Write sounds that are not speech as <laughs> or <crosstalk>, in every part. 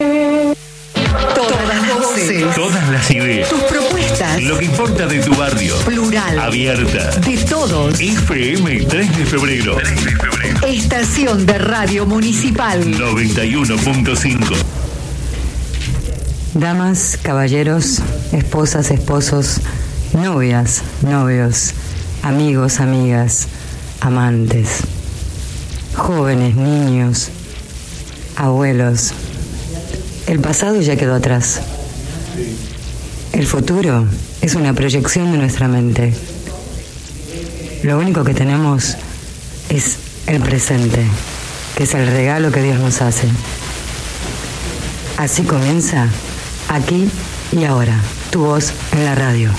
Todas las voces. Todas las ideas. Tus propuestas. Lo que importa de tu barrio. Plural. Abierta. De todos. FM 3 de febrero. 3 de febrero. Estación de Radio Municipal. 91.5. Damas, caballeros, esposas, esposos, novias, novios, amigos, amigas, amantes, jóvenes, niños, abuelos. El pasado ya quedó atrás. El futuro es una proyección de nuestra mente. Lo único que tenemos es el presente, que es el regalo que Dios nos hace. Así comienza aquí y ahora, tu voz en la radio.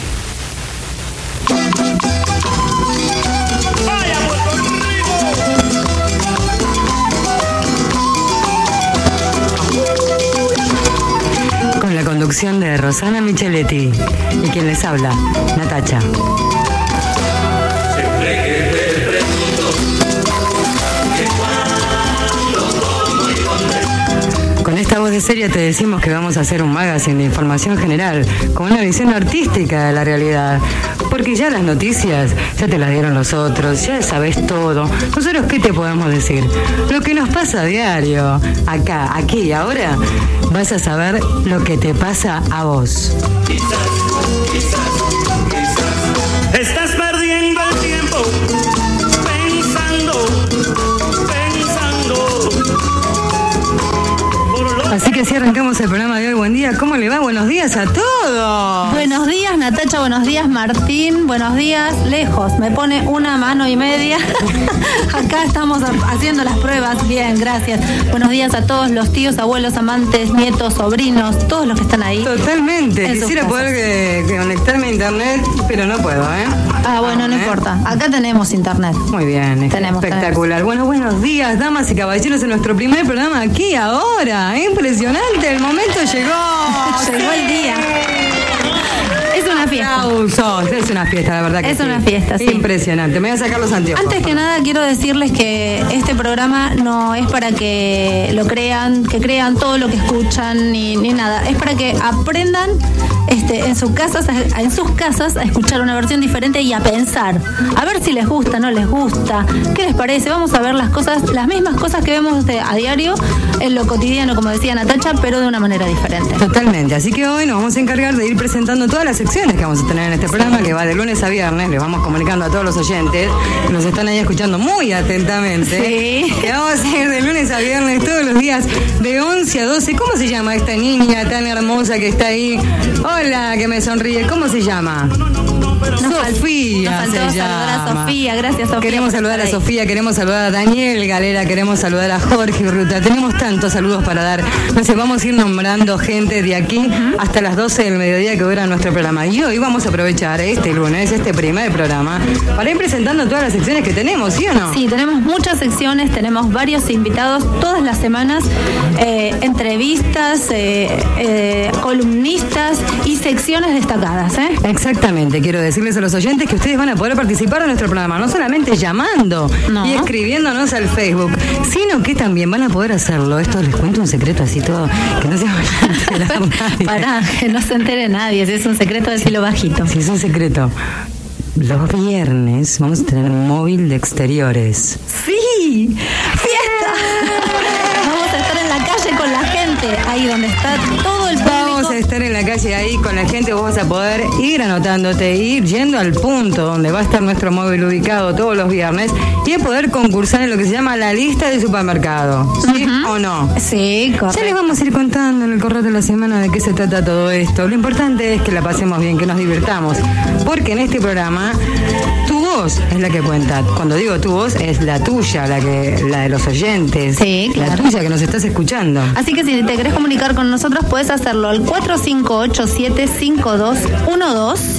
Conducción de Rosana Micheletti y quien les habla, Natacha. Con esta voz de serie te decimos que vamos a hacer un magazine de información general, con una visión artística de la realidad. Porque ya las noticias ya te las dieron los otros, ya sabes todo. Nosotros, ¿qué te podemos decir? Lo que nos pasa a diario, acá, aquí y ahora, vas a saber lo que te pasa a vos. Estás Así arrancamos el programa de hoy. Buen día, ¿cómo le va? Buenos días a todos. Buenos días, Natacha. Buenos días, Martín. Buenos días, lejos. Me pone una mano y media. <laughs> Acá estamos haciendo las pruebas. Bien, gracias. Buenos días a todos los tíos, abuelos, amantes, nietos, sobrinos, todos los que están ahí. Totalmente. Quisiera poder conectarme a internet, pero no puedo, ¿eh? Ah, bueno, no ¿Eh? importa. Acá tenemos internet. Muy bien, Tenemos, espectacular. Bueno, buenos días, damas y caballeros, en nuestro primer programa aquí ahora. Impresionante, el momento llegó. <laughs> Llegó el día. Fiesta. Aplausos. Es una fiesta, la verdad que Es sí. una fiesta, sí. Impresionante. Me voy a sacar los anteojos. Antes que nada quiero decirles que este programa no es para que lo crean, que crean todo lo que escuchan ni, ni nada. Es para que aprendan este, en sus casas, a- en sus casas a escuchar una versión diferente y a pensar. A ver si les gusta, no les gusta, qué les parece. Vamos a ver las cosas, las mismas cosas que vemos de- a diario en lo cotidiano, como decía Natacha, pero de una manera diferente. Totalmente, así que hoy nos vamos a encargar de ir presentando todas las secciones que vamos a tener en este programa, que va de lunes a viernes, les vamos comunicando a todos los oyentes que nos están ahí escuchando muy atentamente, Sí. que vamos a ir de lunes a viernes todos los días de 11 a 12. ¿Cómo se llama esta niña tan hermosa que está ahí? Hola, que me sonríe, ¿cómo se llama? Sofía nos se saludar a llama. Sofía. Gracias, Sofía, Queremos saludar a. Sofía, queremos saludar a Daniel Galera, queremos saludar a Jorge Ruta. Tenemos tantos saludos para dar. No sé, vamos a ir nombrando gente de aquí hasta las 12 del mediodía que dura nuestro programa. Y hoy vamos a aprovechar este lunes, este primer programa, para ir presentando todas las secciones que tenemos, ¿sí o no? Sí, tenemos muchas secciones, tenemos varios invitados todas las semanas, eh, entrevistas, eh, eh, columnistas y secciones destacadas. ¿eh? Exactamente, quiero decirles a los oyentes que ustedes van a poder participar de nuestro programa, no solamente llamando No. y escribiéndonos al Facebook, sino que también van a poder hacerlo. Esto les cuento un secreto así todo, que no se van a enterar <laughs> nadie. Para que no se entere nadie, si es un secreto decirlo bajito. Si es un secreto. Los viernes vamos a tener un móvil de exteriores. ¡Sí! ¡Fiesta! Vamos a estar en la calle con la gente, ahí donde está todo estar en la calle ahí con la gente, vos vas a poder ir anotándote, ir yendo al punto donde va a estar nuestro móvil ubicado todos los viernes y a poder concursar en lo que se llama la lista de supermercado. ¿Sí o no? Sí, Ya les correcto. vamos a ir contando en el correo de la semana de qué se trata todo esto. Lo importante es que la pasemos bien, que nos divirtamos. Porque en este programa, voz es la que cuenta. Cuando digo tu voz, es la tuya, la que la de los oyentes. Sí, La tuya que nos estás escuchando. Así que si te querés comunicar con nosotros, puedes hacerlo al 4587-5212.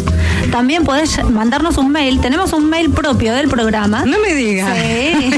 También podés mandarnos un mail. Tenemos un mail propio del programa. No me digas. Sí.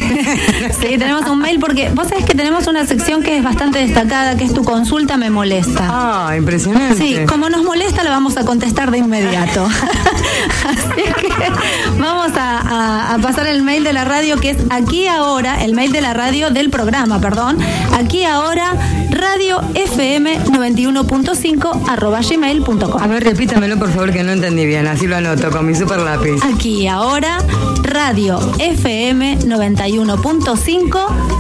<laughs> sí, tenemos un mail porque vos sabés que tenemos una sección que es bastante destacada, que es tu consulta me molesta. Ah, impresionante. Sí, como nos molesta, la vamos a contestar de inmediato. <laughs> Así que vamos a, a- a pasar el mail de la radio, que es aquí ahora, el mail de la radio del programa, perdón, aquí ahora, radio fm 91.5 arroba gmail.com. A ver, repítamelo por favor que no entendí bien, así lo anoto con mi super lápiz. Aquí ahora, radio fm 91.5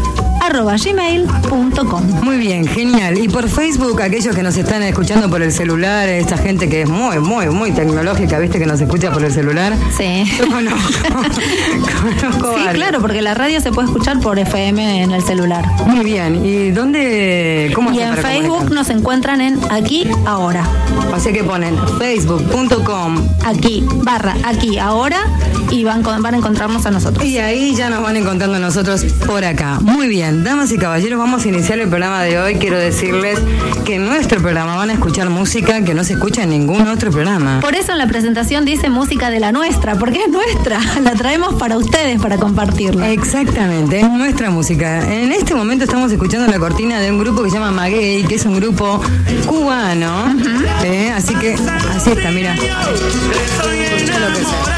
arroba gmail.com. Muy bien, genial. Y por Facebook, aquellos que nos están escuchando por el celular, esta gente que es muy, muy, muy tecnológica, ¿viste? Que nos escucha por el celular. Sí. Yo <laughs> conozco. conozco Sí, varios. claro, porque la radio se puede escuchar por FM en el celular. Muy bien. ¿Y dónde? ¿Cómo Y en Facebook nos encuentran en Aquí Ahora. O sea que ponen facebook.com Aquí, barra, aquí, ahora. Y van, con- van a encontrarnos a nosotros. y ahí ya nos van encontrando nosotros por acá. Muy bien, damas y caballeros, vamos a iniciar el programa de hoy. Quiero decirles que en nuestro programa van a escuchar música que no se escucha en ningún otro programa. Por eso en la presentación dice música de la nuestra, porque es nuestra. <laughs> La traemos para ustedes, para compartirla. Exactamente, es nuestra música. En este momento estamos escuchando la cortina de un grupo que se llama Maguey, que es un grupo cubano. ¿eh? Así que, así está, mira. Lo que.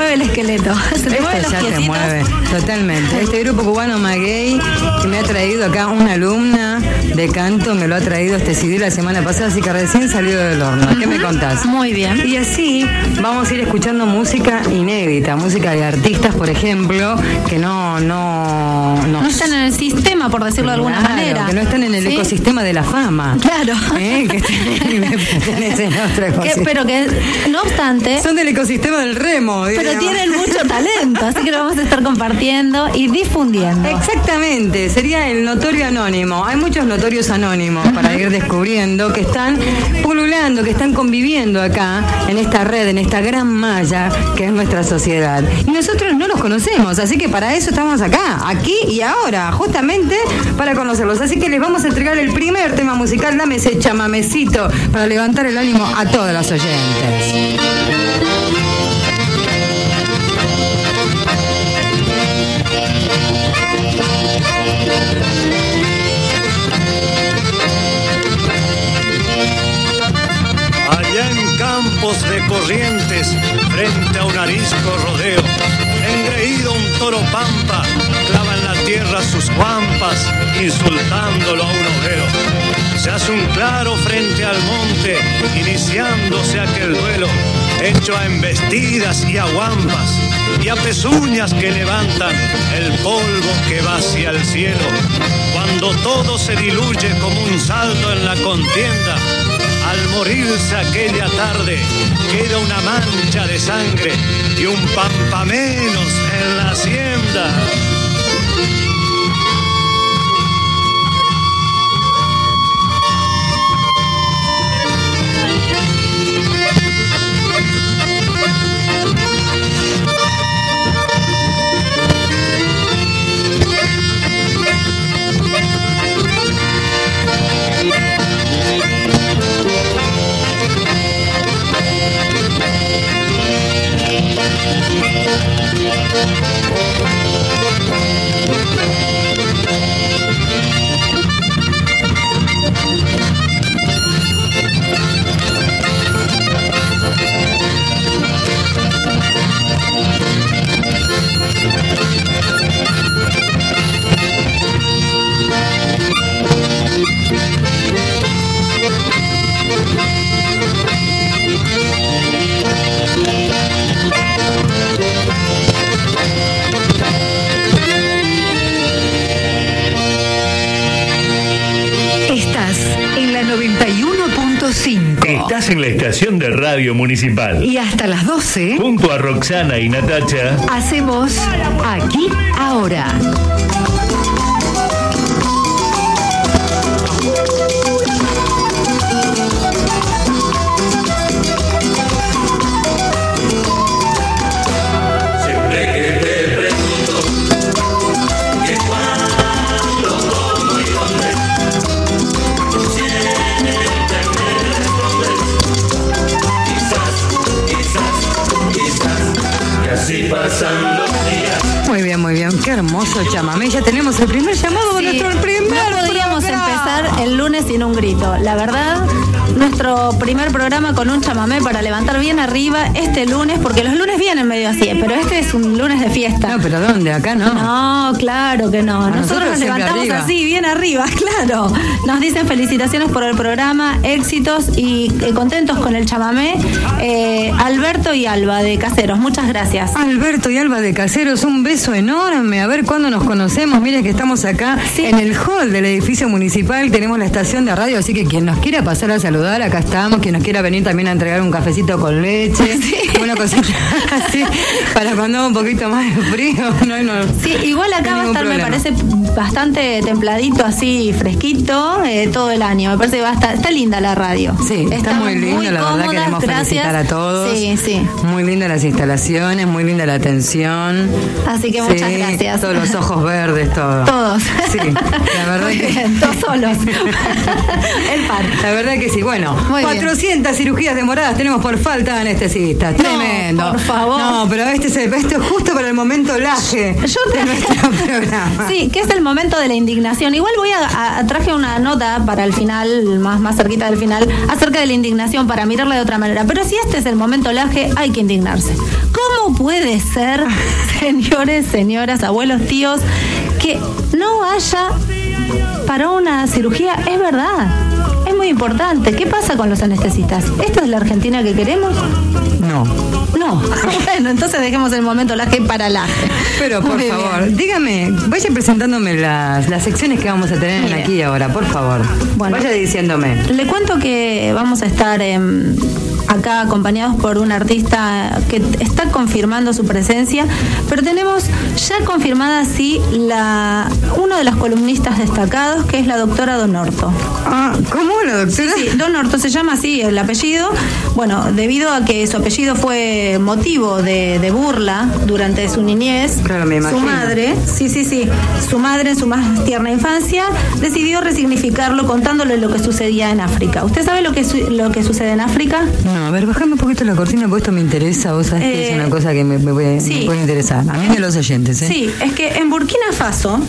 Mueve el esqueleto. <laughs> Se te Esto mueven los ya te mueve, totalmente. Este grupo cubano Maguey, que me ha traído acá una alumna de canto, me lo ha traído este CD la semana pasada, así que recién salido del horno. ¿Qué me contás? Muy bien. Y así vamos a ir escuchando música inédita, música de artistas, por ejemplo, que no, no, no, No están en el sistema, por decirlo de alguna manera. Que no están en el ¿Sí? ecosistema de la fama. Claro. ¿Eh? Que <laughs> pero que, no obstante, Son del ecosistema del remo. pero tienen mucho talento, así que lo vamos a estar compartiendo y difundiendo. Exactamente, sería el notorio anónimo. Hay muchos notorios anónimos para ir descubriendo que están pululando, que están conviviendo acá en esta red, en esta gran malla que es nuestra sociedad. Y nosotros no los conocemos, así que para eso estamos acá, aquí y ahora, justamente para conocerlos. Así que les vamos a entregar el primer tema musical, dame ese chamamecito para levantar el ánimo a todos los oyentes. De corrientes, frente a un arisco rodeo, engreído un toro pampa, clava en la tierra sus guampas, insultándolo a un obrero. Se hace un claro frente al monte, iniciándose aquel duelo, hecho a embestidas y a guampas, y a pezuñas que levantan el polvo que va hacia el cielo. Cuando todo se diluye como un saldo en la contienda, al morirse aquella tarde, queda una mancha de sangre y un pampa menos en la hacienda. Municipal. Y hasta las 12 Junto a Roxana y Natacha. hacemos Aquí Ahora. Hermoso chamamé. Ya tenemos el primer llamado de Sí, nuestro primer no podríamos programa. empezar el lunes sin un grito. La verdad, nuestro primer programa con un chamamé para levantar bien arriba este lunes, porque los lunes vienen medio así, pero este es un lunes de fiesta. No, pero ¿dónde? Acá no. No, claro que no. Nosotros, nosotros nos levantamos arriba. así, bien arriba, <laughs> claro. Nos dicen felicitaciones por el programa, éxitos y eh, contentos con el chamamé. Eh, Alberto y Alba de Caseros, muchas gracias. Alberto y Alba de Caseros, un beso enorme. A ver cuándo nos conocemos. Mire que estamos acá Sí. en el hall del edificio municipal. Tenemos la estación de radio, así que quien nos quiera pasar a saludar, acá estamos. Quien nos quiera venir también a entregar un cafecito con leche, <laughs> una cosita <laughs> así, para cuando haga un poquito más de frío. <laughs> No, no. Sí, igual acá No va a estar, me parece bastante templadito, así fresquito, eh, todo el año. Me parece que va a estar, está linda la radio. Sí, está muy lindo, la verdad queremos gracias. felicitar a todos. Sí, sí. Muy lindas las instalaciones, muy linda la atención. Así que muchas gracias. Todos los ojos verdes, todo. Todos. Sí, la verdad Muy que- bien, todos solos. <laughs> el par. La verdad que sí, bueno, Muy bien. 400 cirugías demoradas tenemos por falta de anestesistas. No, Tremendo. por favor. No, pero este es, el- esto es justo para el momento laje Yo de nuestro <laughs> programa. Sí, que es el momento de la indignación. Igual voy a, a- traje una nota para el final, más, más cerquita del final, acerca de la indignación para mirarla de otra manera. Pero si este es el momento laje, hay que indignarse. ¿Cómo puede ser, <laughs> señores, señoras, abuelos, tíos, que no haya para una cirugía? Es verdad. Es muy importante. ¿Qué pasa con los anestesistas? ¿Esta es la Argentina que queremos? No. No. <laughs> bueno, entonces dejemos el momento laje para laje. Pero por Muy bien. favor, dígame, vaya presentándome las, las secciones que vamos a tener aquí ahora, por favor. Bueno. Vaya diciéndome. Le cuento que vamos a estar em, acá acompañados por un artista que está confirmando su presencia, pero tenemos ya confirmada sí la uno de los columnistas destacados que es la doctora Donorto. Ah, ¿cómo la doctora? Sí, Donorto se llama así el apellido. Bueno, debido a que su apellido fue motivo de, de burla durante su niñez, Claro, me su madre, sí, sí, sí, su madre en su más tierna infancia decidió resignificarlo contándole lo que sucedía en África. ¿Usted sabe lo que, su- lo que sucede en África? No, a ver, bajame un poquito la cortina porque esto me interesa. Vos sabés que Eh, es una cosa que me, me puede, sí. me puede interesar. A mí a los oyentes, ¿eh? Sí, es que en Burkina Faso.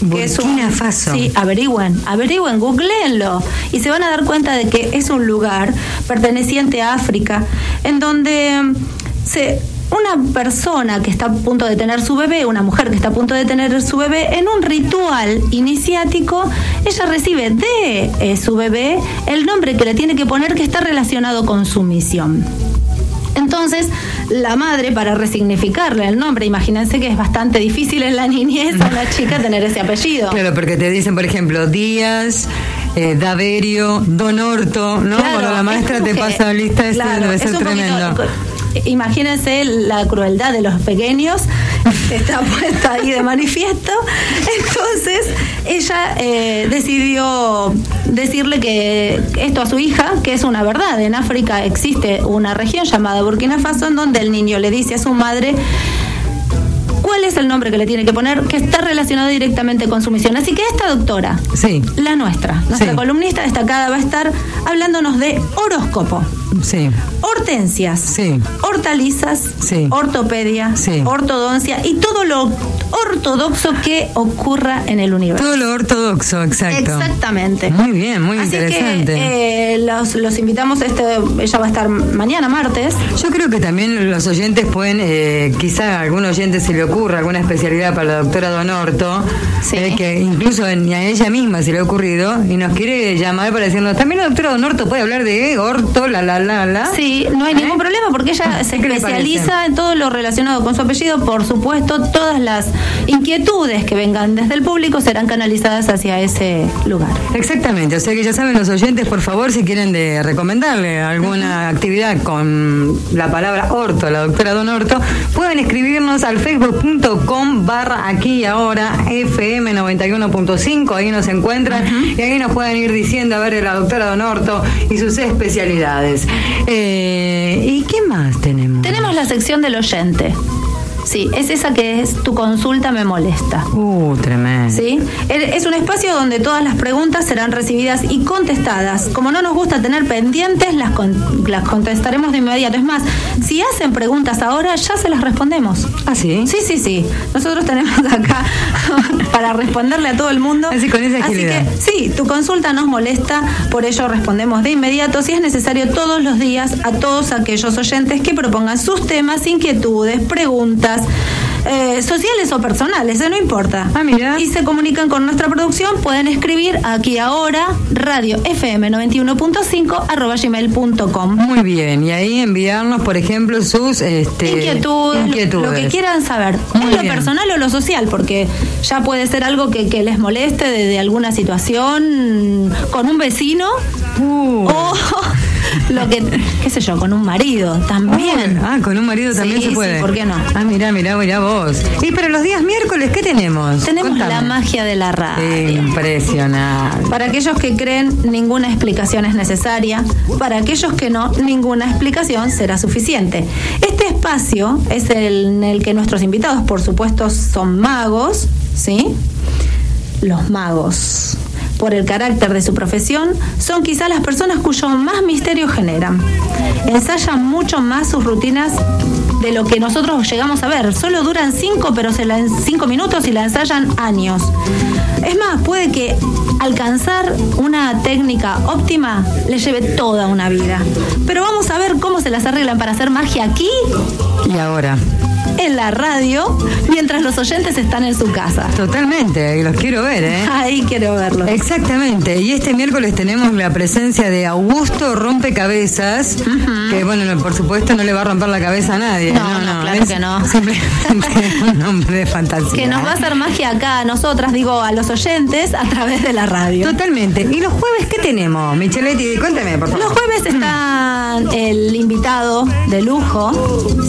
Burkina Faso. Sí, averigüen, averigüen, googleenlo y se van a dar cuenta de que es un lugar perteneciente a África en donde se una persona que está a punto de tener su bebé, una mujer que está a punto de tener su bebé, en un ritual iniciático, ella recibe de eh, su bebé el nombre que le tiene que poner que está relacionado con su misión. Entonces, la madre, para resignificarle el nombre, imagínense que es bastante difícil en la niñez a una <laughs> chica tener ese apellido. Claro, porque te dicen, por ejemplo, Díaz, eh, Daverio, Don Orto, ¿no? Claro, Cuando la es maestra te pasa lista, eso claro, debe es ser poquito- tremendo. Imagínense la crueldad de los pequeños, <laughs> está puesta ahí de manifiesto. Entonces, ella eh, decidió decirle que esto a su hija, que es una verdad. En África existe una región llamada Burkina Faso, en donde el niño le dice a su madre cuál es el nombre que le tiene que poner, que está relacionado directamente con su misión. Así que esta doctora, Sí, la nuestra, nuestra Sí. columnista destacada, va a estar hablándonos de horóscopo, sí. hortensias, Sí. hortalizas, Sí. ortopedia, Sí. ortodoncia y todo lo ortodoxo que ocurra en el universo. Todo lo ortodoxo, exacto. Exactamente. Muy bien, muy Así interesante. que eh, los, los invitamos, este, ella va a estar mañana martes. Yo creo que también los oyentes pueden, eh, quizá a algún oyente se le ocurra alguna especialidad para la doctora Donorto, Sí. eh, que incluso en- a ella misma se le ha ocurrido y nos quiere llamar para decirnos, también la doctora Donorto puede hablar de orto, la, la, la, la. Sí, no hay ningún problema porque ella <laughs> se ¿Eh? ¿Qué le especializa en todo lo relacionado con su apellido. Por supuesto, todas las inquietudes que vengan desde el público serán canalizadas hacia ese lugar. Exactamente, o sea que ya saben los oyentes, por favor, si quieren de recomendarle alguna actividad con la palabra orto, la doctora Don Orto, pueden escribirnos al facebook.com barra aquí y ahora FM 91.5, ahí nos encuentran y ahí nos pueden ir diciendo a ver la doctora Don Orto y sus especialidades. Eh, ¿Y qué más tenemos? Tenemos la sección del oyente. Sí, es esa que es tu consulta me molesta. Uh, tremendo. ¿Sí? Es un espacio donde todas las preguntas serán recibidas y contestadas. Como no nos gusta tener pendientes, las, con- las contestaremos de inmediato. Es más, si hacen preguntas ahora, ya se las respondemos. ¿Ah, sí? Sí, sí, sí. Nosotros tenemos <laughs> acá para responderle a todo el mundo. Así, con esa agilidad. que, sí, tu consulta nos molesta, por ello respondemos de inmediato, si es necesario, todos los días a todos aquellos oyentes que propongan sus temas, inquietudes, preguntas. podcast. Eh, sociales o personales, eh, no importa. Ah, mira. Y se comunican con nuestra producción, pueden escribir aquí ahora, radio fm 91.5 arroba gmail.com. Muy bien, y ahí enviarnos, por ejemplo, sus este, Inquietudes, lo- inquietudes. lo que quieran saber. Muy lo personal o lo social, porque ya puede ser algo que, que les moleste de, de alguna situación con un vecino Uh. o lo que, qué sé yo, con un marido también. Ah, con un marido también Sí, se sí, puede. ¿por qué no? Ah, mirá, mirá, mirá vos. Y para los días miércoles, ¿qué tenemos? Tenemos Contame. la magia de la radio. Impresionante. Para aquellos que creen, ninguna explicación es necesaria. Para aquellos que no, ninguna explicación será suficiente. Este espacio es el en el que nuestros invitados, por supuesto, son magos, ¿sí? Los magos. Por el carácter de su profesión, son quizá las personas cuyo más misterio generan. Ensayan mucho más sus rutinas de lo que nosotros llegamos a ver. Solo duran cinco, pero cinco minutos y la ensayan años. Es más, puede que alcanzar una técnica óptima le lleve toda una vida. Pero vamos a ver cómo se las arreglan para hacer magia aquí, Y ahora, en la radio, mientras los oyentes están en su casa. totalmente, y los quiero ver, ¿eh? <laughs> Ahí quiero verlo. Exactamente, y este miércoles tenemos la presencia de Augusto Rompecabezas, que bueno, no, por supuesto no le va a romper la cabeza a nadie. No, no, claro es que no. <laughs> Simplemente <laughs> un hombre de fantasía. Que nos va a hacer magia acá a nosotras, digo, a los oyentes, a través de la radio. Totalmente. ¿Y los jueves qué tenemos? Micheletti, cuéntame, por favor. Los jueves está el invitado de lujo,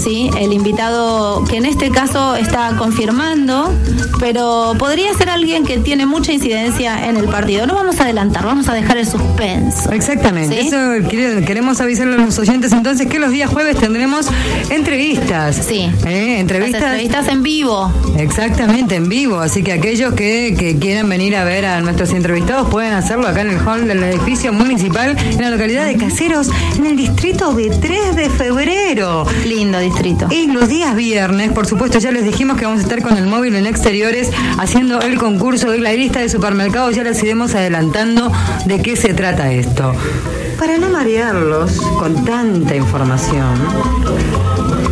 ¿sí? El invitado que en este caso está confirmando, pero podría ser alguien que tiene mucha incidencia en el partido. No vamos a adelantar, vamos a dejar el suspenso. Exactamente, ¿Sí? eso queremos avisarle a los oyentes entonces que los días jueves tendremos entrevistas. Sí. ¿Eh? Las Entrevistas. entrevistas en vivo. Exactamente, en vivo. Así que aquellos que, que quieran venir a ver a nuestros entrevistados pueden hacerlo acá en el hall del edificio municipal en la localidad de Caseros, en el distrito de 3 de febrero. Lindo distrito. Y los días viernes, por supuesto, ya les dijimos que vamos a estar con el móvil en exteriores haciendo el concurso de la lista de supermercados. Ya les iremos adelantando de qué se trata esto. Para no marearlos con tanta información,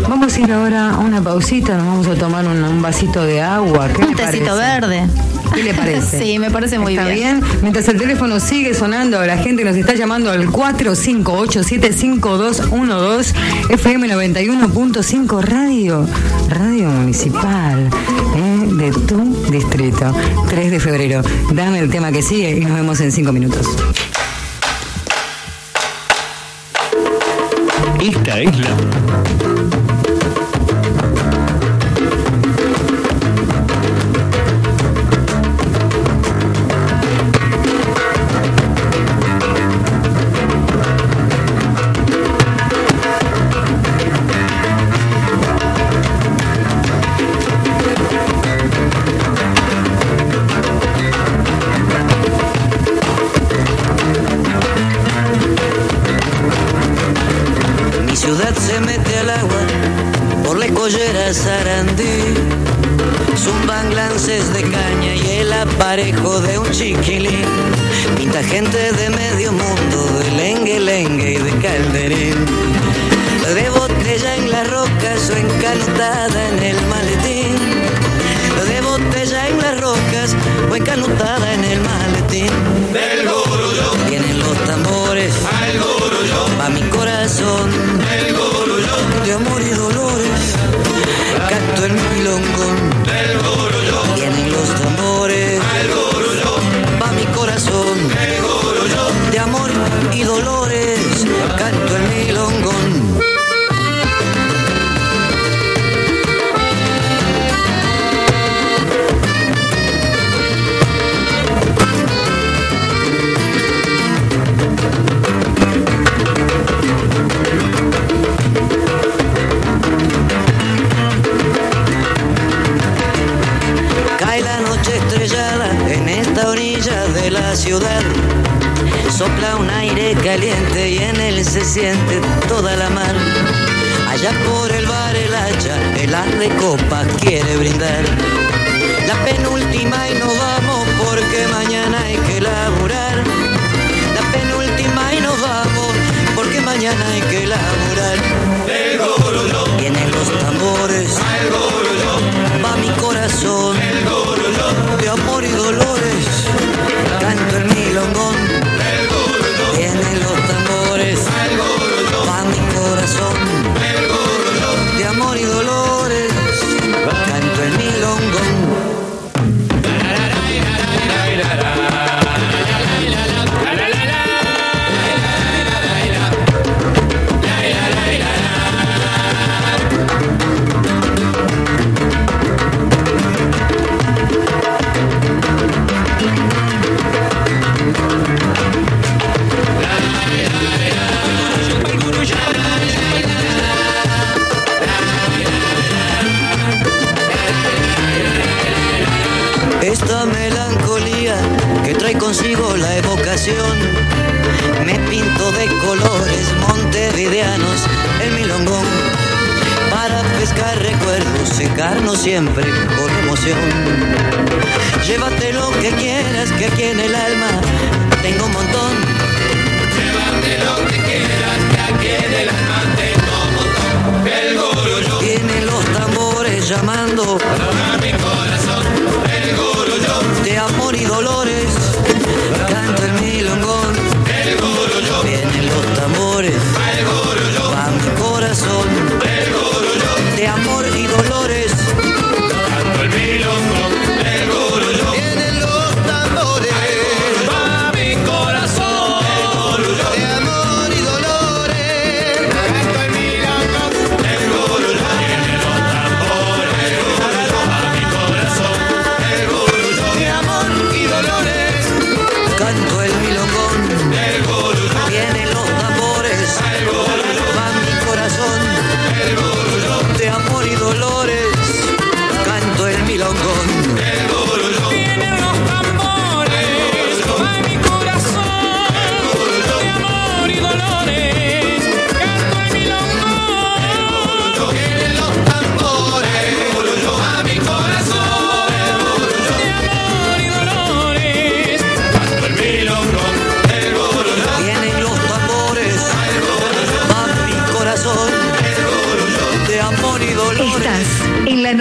vamos a ir ahora a una pausita, nos vamos a tomar un, un vasito de agua. ¿Qué Un tecito parece? verde. ¿Qué le parece? Sí, me parece muy ¿Está bien. bien. Mientras el teléfono sigue sonando, la gente nos está llamando al 45875212 FM 91.5 Radio, Radio Municipal eh, de tu distrito. 3 de febrero. Dame el tema que sigue y nos vemos en 5 minutos. Esta es la consigo la evocación me pinto de colores montevideanos el milongón para pescar recuerdos, secarnos siempre con emoción. Llévate lo que quieras, que aquí en el alma tengo un montón. Llévate lo que quieras, que aquí en el alma tengo un montón. El gorullo. Tienen los tambores llamando a mi corazón. De amor y dolores, canto el milongón.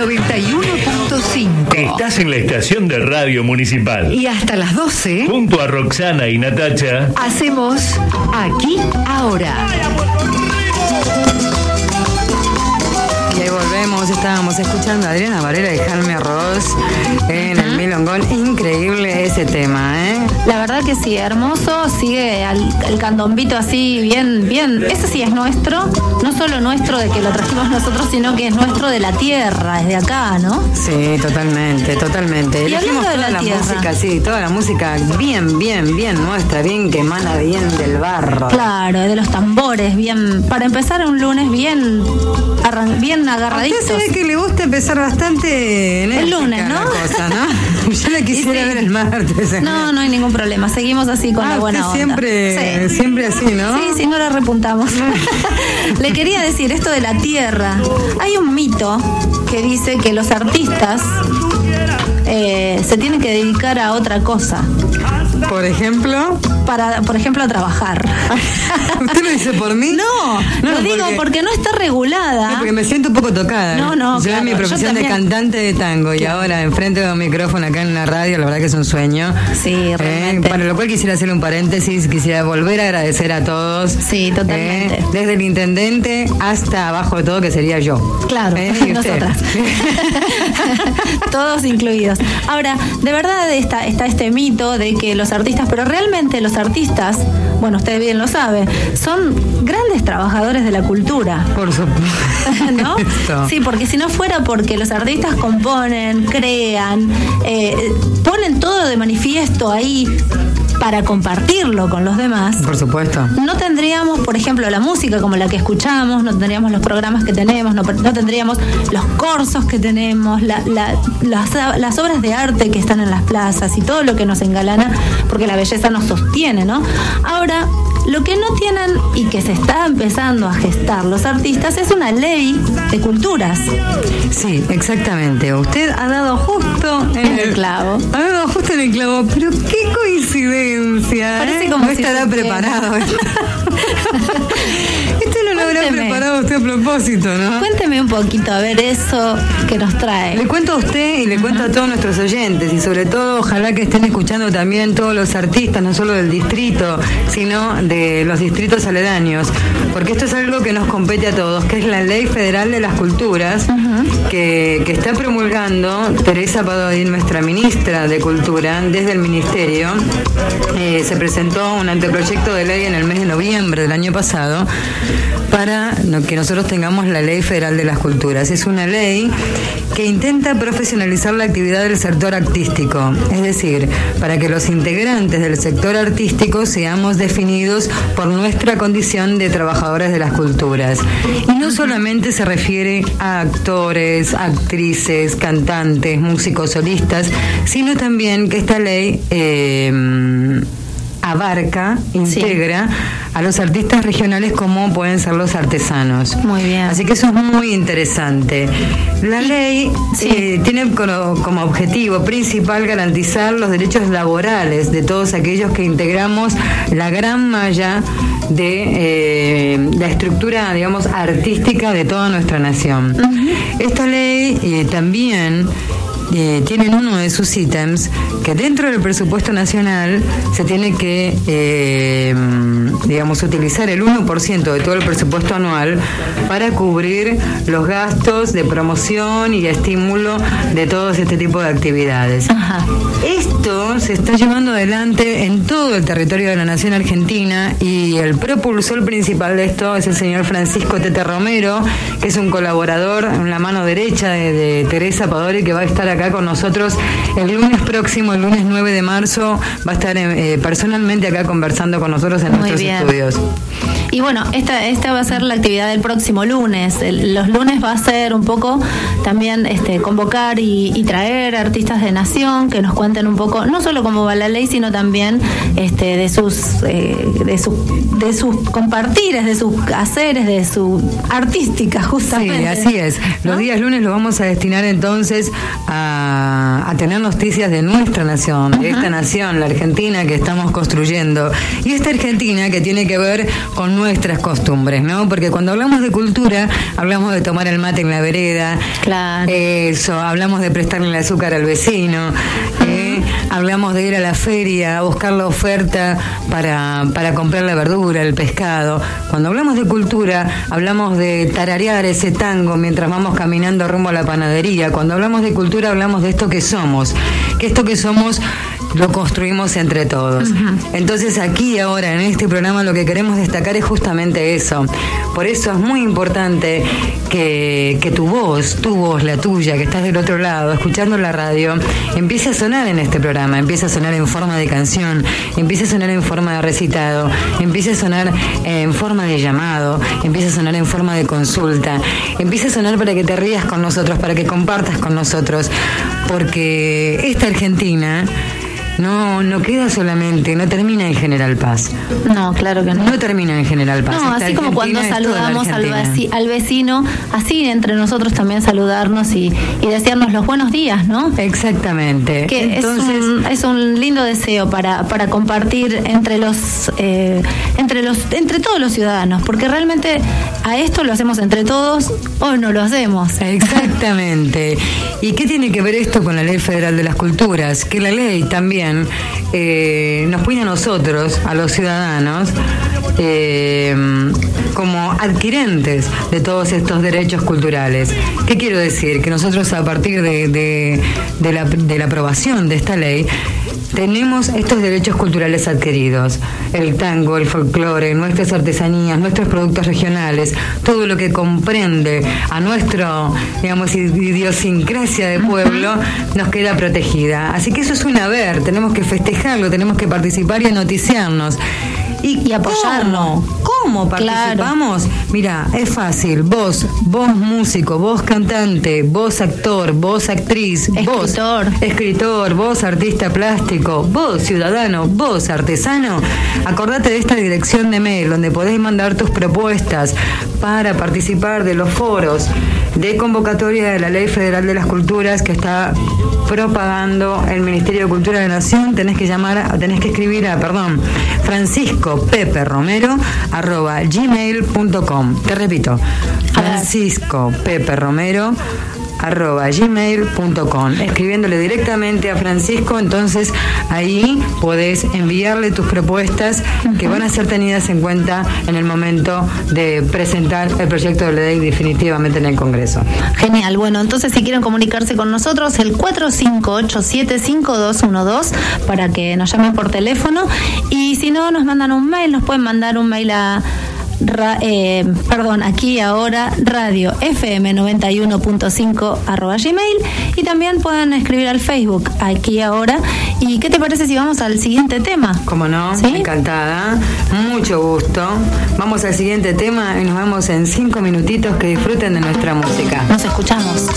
91.5. Estás en la estación de radio municipal. Y hasta las 12 Junto a Roxana y Natacha. hacemos Aquí Ahora. Estábamos escuchando a Adriana Varela y Jaime Ross en el Milongón. Increíble ese tema, ¿eh? La verdad que sí, hermoso, sigue al, el candombito así, bien, bien. Ese sí es nuestro, no solo nuestro de que lo trajimos nosotros, sino que es nuestro de la tierra, es de acá, ¿no? Sí, totalmente, totalmente. Y hablando de toda la la, tierra. música, sí, toda la música bien, bien, bien nuestra, bien que emana bien del barro. Claro, de los tambores, bien. Para empezar un lunes bien, bien agarraditos. Que le gusta empezar bastante El enérgica lunes, ¿no? cosa, ¿no? <laughs> Yo la quisiera sí. ver el martes. No, no hay ningún problema. Seguimos así con Ah, la buena usted onda. siempre, Sí. siempre así, ¿no? Sí, sí, no la repuntamos. <laughs> Le quería decir esto de la tierra. Hay un mito que dice que los artistas eh, se tienen que dedicar a otra cosa. Por ejemplo, Para, por ejemplo, a trabajar. <laughs> ¿usted lo dice por mí? No, No, lo digo porque- porque, no está regulada. No, porque me siento un poco tocada. No, no, Yo claro, en mi profesión de cantante de tango y ahora enfrente de un micrófono acá en la radio, la verdad que es un sueño. Sí, Eh, realmente. para lo cual quisiera hacer un paréntesis, quisiera volver a agradecer a todos. Sí, totalmente. Eh, desde el intendente hasta abajo de todo, que sería yo. Claro, Eh, <laughs> nosotras. <laughs> Todos incluidos. Ahora, de verdad está, está este mito de que los artistas, pero realmente los artistas, bueno, usted bien lo sabe, son grandes trabajadores de la cultura. Por supuesto. <laughs> ¿No? <laughs> Sí, porque si no fuera porque los artistas componen, crean, eh, ponen todo de manifiesto ahí, para compartirlo con los demás, Por supuesto. no tendríamos, por ejemplo, la música como la que escuchamos, no tendríamos los programas que tenemos, no, no tendríamos los cursos que tenemos, la- la- las, las obras de arte que están en las plazas y todo lo que nos engalana, porque la belleza nos sostiene, ¿no? Ahora, lo que no tienen y que se está empezando a gestar los artistas es una ley de culturas. Sí, exactamente. Usted ha dado justo en En el clavo. Ha dado justo en el clavo, pero qué coincidencia. Parece ¿eh? como no si estará preparado. <laughs> Esto no lo habrá preparado usted a propósito, ¿no? Cuénteme un poquito, a ver eso que nos trae. Le cuento a usted y le cuento a todos nuestros oyentes y sobre todo ojalá que estén escuchando también todos los artistas, no solo del distrito, sino de los distritos aledaños, porque esto es algo que nos compete a todos, que es la Ley Federal de las Culturas, que, que está promulgando Teresa Padovin, nuestra ministra de Cultura, desde el Ministerio. Eh, se presentó un anteproyecto de ley en el mes de noviembre del año pasado para no- que nosotros tengamos la Ley Federal de las Culturas. Es una ley que intenta profesionalizar la actividad del sector artístico, es decir, para que los integrantes del sector artístico seamos definidos por nuestra condición de trabajadores de las culturas. Y no solamente se refiere a actores, actrices, cantantes, músicos solistas, sino también que esta ley eh, abarca, integra a los artistas regionales como pueden ser los artesanos. Muy bien. Así que eso es muy interesante. La ley eh, tiene como, como objetivo principal garantizar los derechos laborales de todos aquellos que integramos la gran malla de eh, la estructura, digamos, artística de toda nuestra nación. Esta ley eh, también eh, tienen uno de sus ítems que dentro del presupuesto nacional se tiene que, eh, digamos, utilizar el 1% de todo el presupuesto anual para cubrir los gastos de promoción y estímulo de todos este tipo de actividades. Ajá. Esto se está llevando adelante en todo el territorio de la nación argentina y el propulsor principal de esto es el señor Francisco Tete Romero, que es un colaborador en la mano derecha de, de Teresa Padori, que va a estar acá con nosotros el lunes próximo, el lunes 9 de marzo, va a estar eh, personalmente acá conversando con nosotros en Muy nuestros bien. estudios. Y bueno, esta, esta va a ser la actividad del próximo lunes. El- los lunes va a ser un poco también este, convocar y, y traer artistas de nación que nos cuenten un poco, no solo cómo va la ley, sino también este, de sus eh, de sus de sus compartires, de sus haceres, de su artística, justamente. Sí, así es. Los ¿No? días lunes los vamos a destinar entonces a, a tener noticias de nuestra nación, de esta nación, la Argentina que estamos construyendo. Y esta Argentina que tiene que ver con nuestras costumbres, ¿no? Porque cuando hablamos de cultura, hablamos de tomar el mate en la vereda. Claro. Eso, hablamos de prestarle el azúcar al vecino. ¿eh? Hablamos de ir a la feria a buscar la oferta para, para comprar la verdura, el pescado. Cuando hablamos de cultura, hablamos de tararear ese tango mientras vamos caminando rumbo a la panadería. Cuando hablamos de cultura, hablamos de esto que somos. Que esto que somos lo construimos entre todos. Entonces aquí ahora en este programa lo que queremos destacar es justamente eso. Por eso es muy importante que, que tu voz, tu voz, la tuya, que estás del otro lado, escuchando la radio, empiece a sonar en este programa, empiece a sonar en forma de canción, empiece a sonar en forma de recitado, empiece a sonar en forma de llamado, empiece a sonar en forma de consulta, empiece a sonar para que te rías con nosotros, para que compartas con nosotros, porque esta Argentina no, no queda solamente, no termina en General Paz. No, claro que no. No termina en General Paz. No, Esta así como cuando saludamos al, vecino, así entre nosotros también saludarnos y, y desearnos los buenos días, ¿no? Exactamente. Que Entonces, es, un, es un lindo deseo para, para compartir entre los eh, entre los entre todos los ciudadanos, porque realmente a esto lo hacemos entre todos o no lo hacemos. Exactamente. <laughs> ¿Y qué tiene que ver esto con la Ley Federal de las Culturas? Que la ley también eh, nos pone a nosotros, a los ciudadanos, eh, como adquirentes de todos estos derechos culturales. ¿Qué quiero decir? Que nosotros a partir de, la aprobación de esta ley, tenemos estos derechos culturales adquiridos. El tango, el folclore, nuestras artesanías, nuestros productos regionales, todo lo que comprende a nuestro, digamos, idiosincrasia de pueblo, nos queda protegida. Así que eso es un haber, tenemos que festejarlo, tenemos que participar y noticiarnos. Y, apoyarlo. ¿Cómo, participamos? Mira, es fácil. Vos, vos músico, vos cantante, vos actor, vos actriz, escritor. vos escritor, vos artista plástico, vos ciudadano, vos artesano. Acordate de esta dirección de mail donde podés mandar tus propuestas para participar de los foros de convocatoria de la Ley Federal de las Culturas que está propagando el Ministerio de Cultura de la Nación. Tenés que llamar, tenés que escribir a, perdón, Francisco Pepe Romero arroba gmail.com. Te repito, Francisco Pepe Romero arroba gmail.com escribiéndole directamente a Francisco entonces ahí podés enviarle tus propuestas que van a ser tenidas en cuenta en el momento de presentar el proyecto de ley definitivamente en el Congreso. Genial bueno entonces si quieren comunicarse con nosotros el 45875212 para que nos llamen por teléfono y si no nos mandan un mail nos pueden mandar un mail a eh, perdón, aquí ahora, radio fm 915gmail y también pueden escribir al Facebook aquí ahora. ¿Y qué te parece si vamos al siguiente tema? Como no, encantada, mucho gusto. Vamos al siguiente tema y nos vemos en cinco minutitos que disfruten de nuestra música. Nos escuchamos.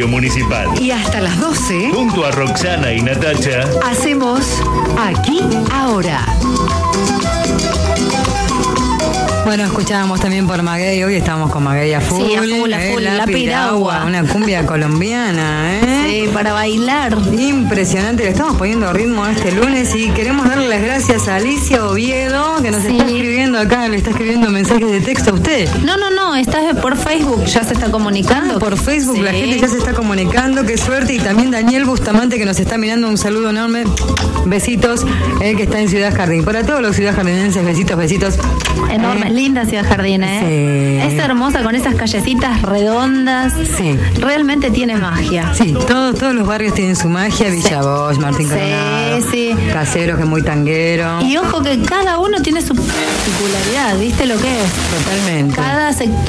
Radio municipal. y hasta las 12 Junto a Roxana y Natacha. hacemos Aquí Ahora. Bueno, escuchábamos también por Maguey, hoy estamos con Maguey a full. Sí, a full, a eh, full, la la piragua, piragua. una cumbia <laughs> colombiana, ¿eh? Sí, para bailar. Impresionante, le estamos poniendo ritmo a este lunes y queremos darle las gracias a Alicia Oviedo, que nos Sí. está escribiendo acá, le está escribiendo mensajes de texto a usted. No, no, no, estás por Facebook, ya se está comunicando. Por Facebook la Sí. gente ya se está comunicando, qué suerte. Y también Daniel Bustamante que nos está mirando, un saludo enorme. Besitos, él que está en Ciudad Jardín. Para todos los ciudad jardinenses, besitos, besitos. Enorme, Eh, linda Ciudad Jardín, ¿eh? Sí. Es hermosa con esas callecitas redondas. Sí. Realmente tiene magia. Sí, todos, todos los barrios tienen su magia, Villa Bosch, Martín Sí, Coronado, sí. Caseros, que es muy tanguero. Y ojo que cada uno tiene su particularidad, ¿viste lo que es? Totalmente. Cada sector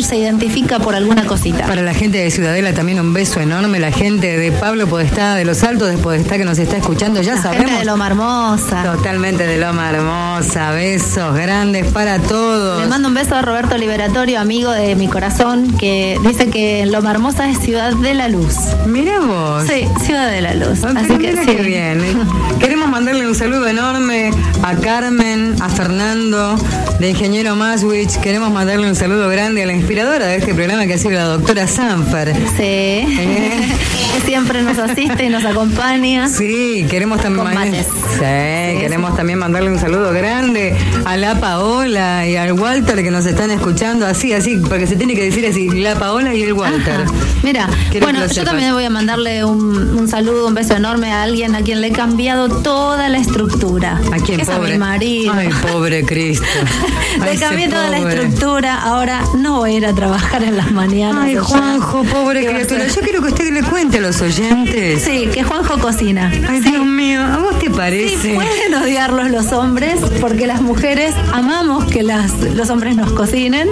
se identifica por alguna cosita. Para la gente de Ciudadela también un beso enorme. La gente de Pablo Podestá, de Los Altos de Podestá que nos está escuchando, ya La sabemos. gente de Loma Hermosa. Totalmente de Loma Hermosa. Besos grandes para todos. Le mando un beso a Roberto Liberatorio, amigo de mi corazón, que dice que Loma Hermosa es ciudad de la luz. Mira vos. Sí, ciudad de la luz. Ah, Así que mira sí. qué bien. <laughs> Mandarle un saludo enorme a Carmen, a Fernando, de Ingeniero Maswich. Queremos mandarle un saludo grande a la inspiradora de este programa que ha sido la doctora Sanfer. Sí. que <laughs> siempre nos asiste y nos acompaña. Sí, queremos también. Sí, queremos también mandarle un saludo grande a la Paola y al Walter que nos están escuchando así, así, porque se tiene que decir así, la Paola y el Walter. Ajá. Mira, Quiero bueno, yo también voy a mandarle un, un saludo, un beso enorme a alguien a quien le he cambiado toda la estructura. ¿A quién, Que es a pobre? mi marido. Ay, pobre Cristo. <laughs> Ay, le cambié toda la estructura, ahora no voy a ir a trabajar en las mañanas. Ay. Juanjo, pobre ¿Qué va a criatura. Yo quiero que usted le cuente a los oyentes. Sí, que Juanjo cocina. Ay, Dios mío, ¿a vos te Sí, parece? pueden odiarlos los hombres porque las mujeres amamos que las, los hombres nos cocinen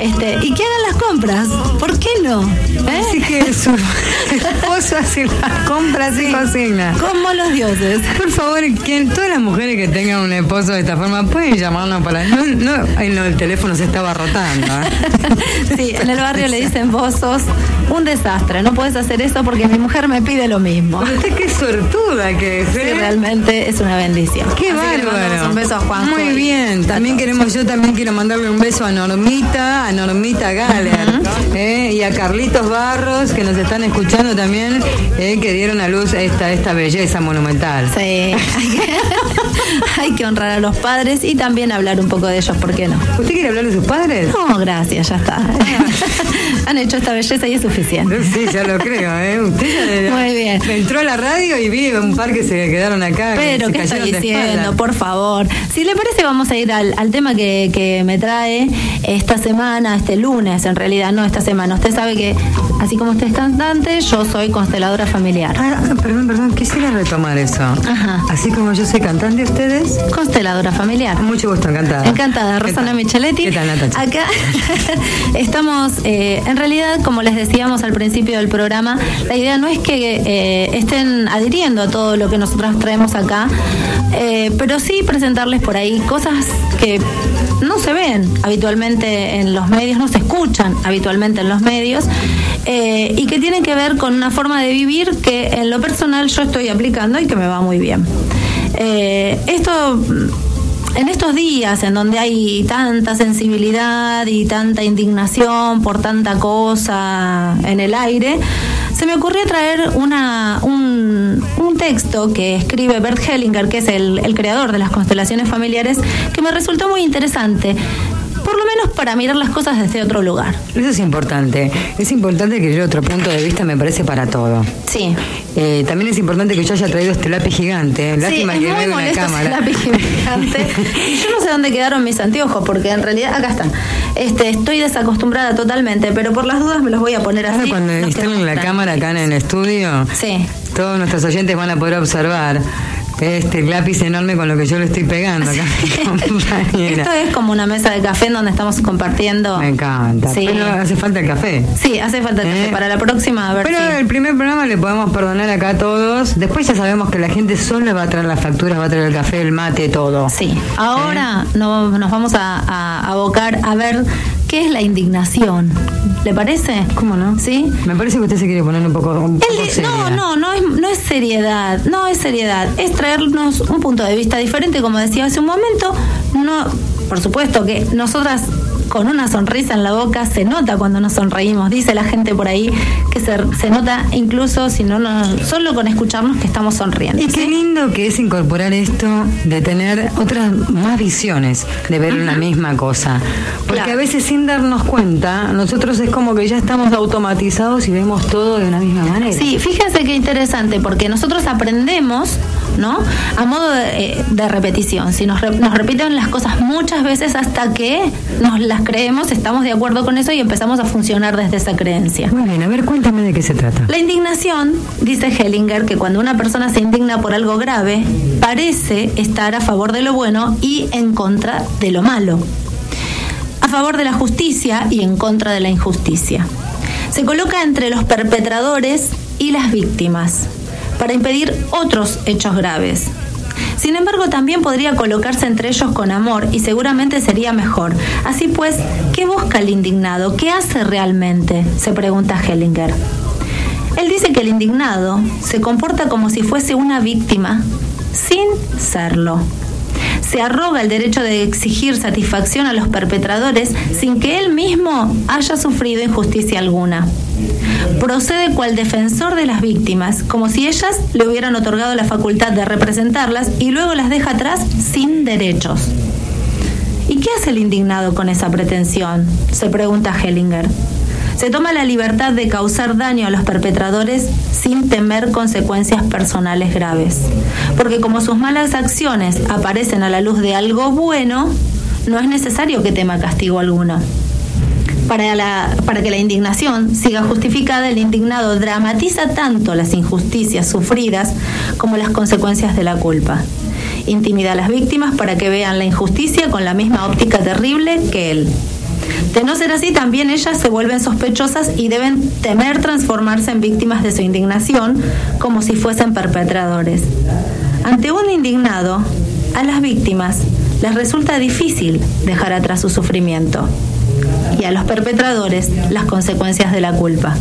este, y que hagan las compras. ¿Por qué no? ¿Eh? Así que su <laughs> esposo hace las compras y cocina. Como los dioses. Por favor, que todas las mujeres que tengan un esposo de esta forma pueden llamarnos para. No, no, no, el teléfono se estaba rotando. ¿eh? <laughs> Sí, en el barrio le dicen vos sos un desastre, no puedes hacer eso porque mi mujer me pide lo mismo. Pero usted qué sortuda que es. Sí, ¿eh? realmente es una bendición. Qué bárbaro. Un beso a Juan. Muy bien. También queremos, yo también quiero mandarle un beso a Normita, a Normita Galler, ¿eh? y a Carlitos Barros, que nos están escuchando también, que dieron a luz esta, esta belleza monumental. Sí, hay <laughs> que, hay que honrar a los padres y también hablar un poco de ellos, ¿por qué no? ¿Usted quiere hablar de sus padres? No, gracias, ya está. <laughs> Han hecho esta belleza y es suficiente. Sí, ya lo creo, ¿eh? Usted ya- <laughs> Muy bien. entró a la radio y vi un par que se quedaron acá. Pero, ¿qué estoy diciendo? Por favor. Si le parece, vamos a ir al, al tema que, que me trae esta semana, este lunes, en realidad, no esta semana. Usted sabe que, así como usted es cantante, yo soy consteladora familiar. Ah, ah, perdón, perdón, quisiera retomar eso. Ajá. Así como yo soy cantante, ¿ustedes? Consteladora familiar. Mucho gusto, encantada. Encantada, ¿Qué Rosana? Micheletti. ¿Qué tal, Natacha? Acá <laughs> estamos, eh, en realidad, como les decíamos al principio del programa, la idea no es que eh, estén adhiriendo a todo lo que nosotros traemos acá, eh, pero sí presentarles por ahí cosas que no se ven habitualmente en los medios, no se escuchan habitualmente en los medios, eh, y que tienen que ver con una forma de vivir que en lo personal yo estoy aplicando y que me va muy bien. Esto en estos días en donde hay tanta sensibilidad y tanta indignación por tanta cosa en el aire, se me ocurrió traer una, un, texto que escribe Bert Hellinger, que es el, el creador de las constelaciones familiares, que me resultó muy interesante. Por lo menos para mirar las cosas desde otro lugar. Eso es importante. Es importante que yo otro punto de vista me parece para todo. Sí. Eh, también es importante que yo haya traído este lápiz gigante. Lástima sí, que es no muy hay una cámara. lápiz gigante. Y <laughs> yo no sé dónde quedaron mis anteojos, porque en realidad acá están. Este, estoy desacostumbrada totalmente, pero por las dudas me los voy a poner así. cuando instalen quedamos la cámara acá en el estudio, Sí. todos nuestros oyentes van a poder observar este lápiz enorme con lo que yo le estoy pegando acá. <laughs> Esto es como una mesa de café en donde estamos compartiendo. Me encanta. Sí. Pero hace falta el café. Sí, hace falta café. Eh. Para la próxima, a ver Pero si- el primer programa le podemos perdonar acá a todos. Después ya sabemos que la gente solo va a traer las facturas, va a traer el café, el mate, todo. Sí. Ahora no- nos vamos a, a abocar a ver qué es la indignación. ¿Le parece? ¿Cómo no? ¿Sí? Me parece que usted se quiere poner un poco, un poco seria. no, no, no es, no es seriedad, no es seriedad, es traernos un punto de vista diferente, como decía hace un momento, no, por supuesto que nosotras con una sonrisa en la boca se nota cuando nos sonreímos, dice la gente por ahí que se, se nota incluso si no, no solo con escucharnos que estamos sonriendo. Y qué lindo que es incorporar esto de tener otras más visiones de ver una misma cosa. Porque Claro. a veces sin darnos cuenta, nosotros es como que ya estamos automatizados y vemos todo de una misma manera. Sí, fíjense qué interesante, porque nosotros aprendemos, ¿no? A modo de, eh, de repetición. Si nos, re- nos repiten las cosas muchas veces hasta que nos las creemos, estamos de acuerdo con eso y empezamos a funcionar desde esa creencia. Muy bien, a ver, cuéntame de qué se trata. La indignación, dice Hellinger, que cuando una persona se indigna por algo grave, parece estar a favor de lo bueno y en contra de lo malo. A favor de la justicia y en contra de la injusticia. Se coloca entre los perpetradores y las víctimas para impedir otros hechos graves. Sin embargo, también podría colocarse entre ellos con amor y seguramente sería mejor. Así pues, ¿qué busca el indignado? ¿Qué hace realmente? Se pregunta Hellinger. Él dice que el indignado se comporta como si fuese una víctima sin serlo. Se arroga el derecho de exigir satisfacción a los perpetradores sin que él mismo haya sufrido injusticia alguna. Procede cual defensor de las víctimas, como si ellas le hubieran otorgado la facultad de representarlas y luego las deja atrás sin derechos. ¿Y qué hace el indignado con esa pretensión? Se pregunta Hellinger. Se toma la libertad de causar daño a los perpetradores sin temer consecuencias personales graves. Porque como sus malas acciones aparecen a la luz de algo bueno, no es necesario que tema castigo alguno. Para, que la indignación siga justificada, el indignado dramatiza tanto las injusticias sufridas como las consecuencias de la culpa. Intimida a las víctimas para que vean la injusticia con la misma óptica terrible que él. De no ser así, también ellas se vuelven sospechosas y deben temer transformarse en víctimas de su indignación como si fuesen perpetradores. Ante un indignado, a las víctimas les resulta difícil dejar atrás su sufrimiento y a los perpetradores las consecuencias de la culpa.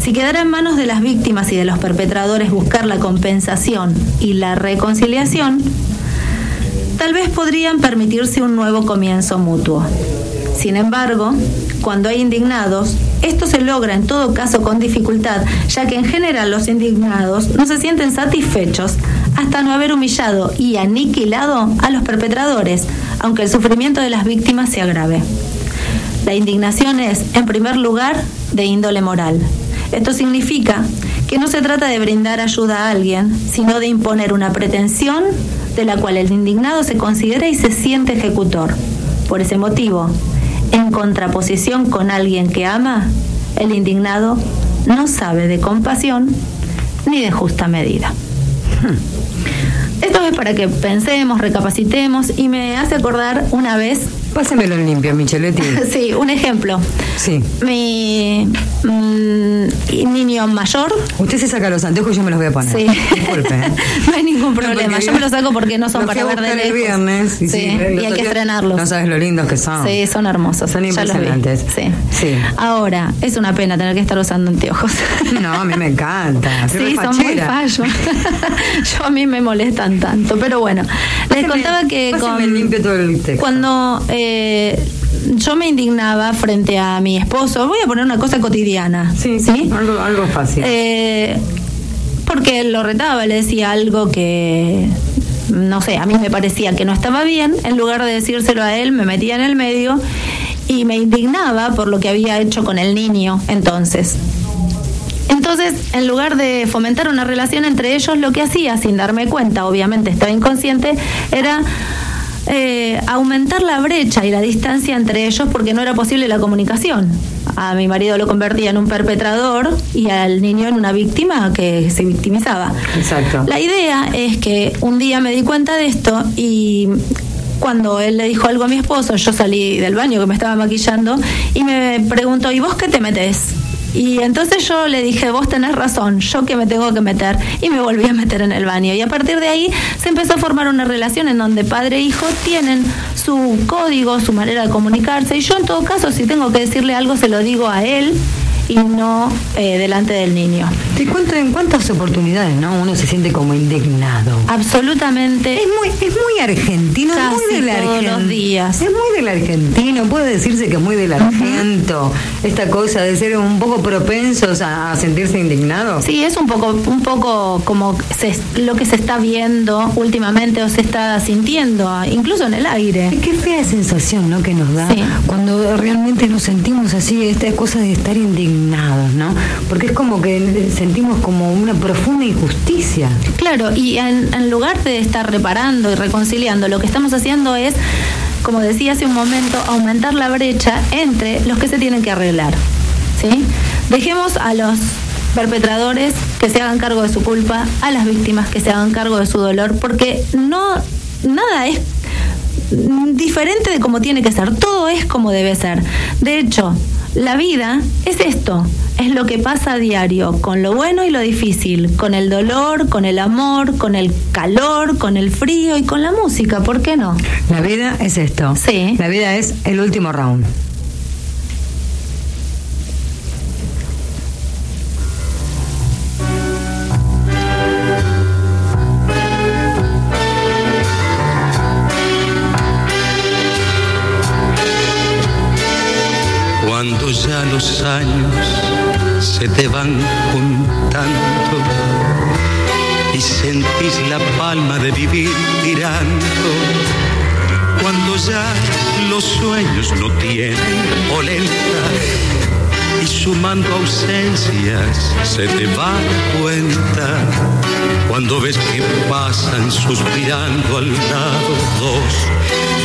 Si quedara en manos de las víctimas y de los perpetradores buscar la compensación y la reconciliación, tal vez podrían permitirse un nuevo comienzo mutuo. Sin embargo, cuando hay indignados, esto se logra en todo caso con dificultad, ya que en general los indignados no se sienten satisfechos hasta no haber humillado y aniquilado a los perpetradores, aunque el sufrimiento de las víctimas se agrave. La indignación es, en primer lugar, de índole moral. Esto significa que no se trata de brindar ayuda a alguien, sino de imponer una pretensión de la cual el indignado se considera y se siente ejecutor. Por ese motivo, en contraposición con alguien que ama, el indignado no sabe de compasión ni de justa medida. Esto es para que pensemos, recapacitemos y me hace acordar una vez, Pásemelo en limpio, Micheletti. <laughs> sí, un ejemplo. Sí. Mi mm, niño mayor. Usted se saca los anteojos y yo me los voy a poner. Sí. Disculpe. ¿eh? <laughs> no hay ningún problema. Yo me los saco porque no son los para ver de lejos. viernes. Sí, sí, y hay que estrenarlos. No sabes lo lindos que son. Sí, son hermosos. Son impresionantes. Sí. Sí. Ahora, es una pena tener que estar usando anteojos. <laughs> No, a mí me encanta. Soy Sí, son muy fallos. Yo a mí me molestan tanto, pero bueno. Les contaba que con, limpio todo el texto. cuando eh, yo me indignaba frente a mi esposo, voy a poner una cosa cotidiana. Sí, sí. Algo, algo fácil. Eh, porque lo retaba, le decía algo que, no sé, a mí me parecía que no estaba bien, en lugar de decírselo a él, me metía en el medio y me indignaba por lo que había hecho con el niño entonces. Entonces, en lugar de fomentar una relación entre ellos, lo que hacía, sin darme cuenta, obviamente estaba inconsciente, era eh, aumentar la brecha y la distancia entre ellos porque no era posible la comunicación. A mi marido lo convertía en un perpetrador y al niño en una víctima que se victimizaba. Exacto. La idea es que un día me di cuenta de esto y cuando él le dijo algo a mi esposo, yo salí del baño que me estaba maquillando y me preguntó, ¿y vos qué te metes? Y entonces yo le dije, vos tenés razón, yo que me tengo que meter. Y me volví a meter en el baño. Y a partir de ahí se empezó a formar una relación en donde padre e hijo tienen su código, su manera de comunicarse. Y yo en todo caso, si tengo que decirle algo, se lo digo a él y no eh, delante del niño. Te cuento en cuántas oportunidades, ¿no? Uno se siente como indignado. Absolutamente. Es muy, es muy argentino, es muy del todos argentino. los días. Es muy del argentino, puede decirse que es muy del argento. Esta cosa de ser un poco propensos a, a sentirse indignados. Sí, es un poco, un poco como se- lo que se está viendo últimamente o se está sintiendo, incluso en el aire. Qué fea sensación, ¿no? Que nos da Sí. cuando realmente nos sentimos así, esta cosa de estar indignados, ¿no? Porque es como que sentimos como una profunda injusticia. Claro, y en, en lugar de estar reparando y reconciliando, lo que estamos haciendo es, como decía hace un momento, aumentar la brecha entre los que se tienen que arreglar. ¿sí? Dejemos a los perpetradores que se hagan cargo de su culpa, a las víctimas que se hagan cargo de su dolor, porque no nada es diferente de como tiene que ser, todo es como debe ser. De hecho, la vida es esto, es lo que pasa a diario, con lo bueno y lo difícil, con el dolor, con el amor, con el calor, con el frío y con la música, ¿por qué no? La vida es esto. Sí. La vida es el último round. Los años se te van juntando y sentís la palma de vivir tirando. Cuando ya los sueños no tienen polenta y sumando ausencias se te va cuenta. Cuando ves que pasan suspirando al lado dos